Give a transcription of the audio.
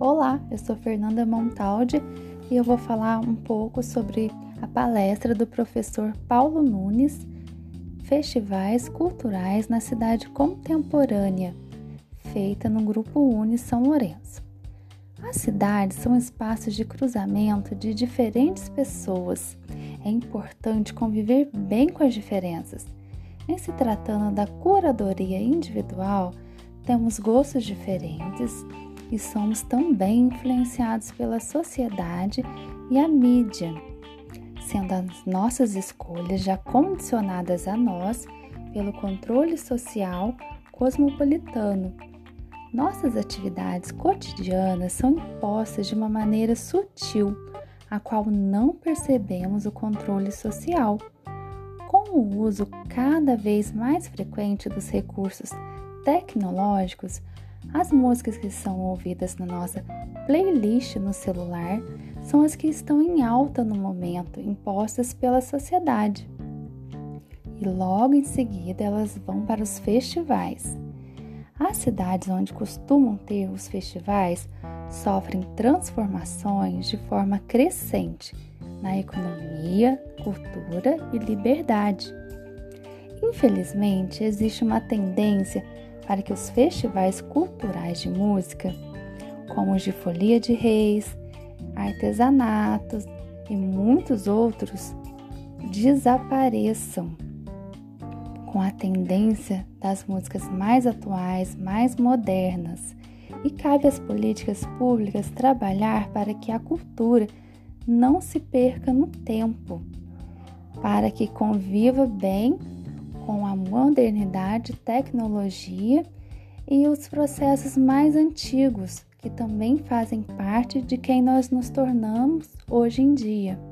Olá, eu sou Fernanda Montaldi e eu vou falar um pouco sobre a palestra do professor Paulo Nunes, Festivais Culturais na Cidade Contemporânea, feita no Grupo Uni São Lourenço. As cidades são espaços de cruzamento de diferentes pessoas. É importante conviver bem com as diferenças. Em se tratando da curadoria individual, temos gostos diferentes e somos também influenciados pela sociedade e a mídia, sendo as nossas escolhas já condicionadas a nós pelo controle social cosmopolitano. Nossas atividades cotidianas são impostas de uma maneira sutil, a qual não percebemos o controle social. Com o uso cada vez mais frequente dos recursos tecnológicos, as músicas que são ouvidas na nossa playlist no celular são as que estão em alta no momento, impostas pela sociedade. E logo em seguida elas vão para os festivais. As cidades onde costumam ter os festivais sofrem transformações de forma crescente na economia, cultura e liberdade. Infelizmente, existe uma tendência para que os festivais culturais de música, como os de Folia de Reis, artesanatos e muitos outros, desapareçam com a tendência das músicas mais atuais, mais modernas. E cabe às políticas públicas trabalhar para que a cultura não se perca no tempo, para que conviva bem com a modernidade, tecnologia e os processos mais antigos, que também fazem parte de quem nós nos tornamos hoje em dia.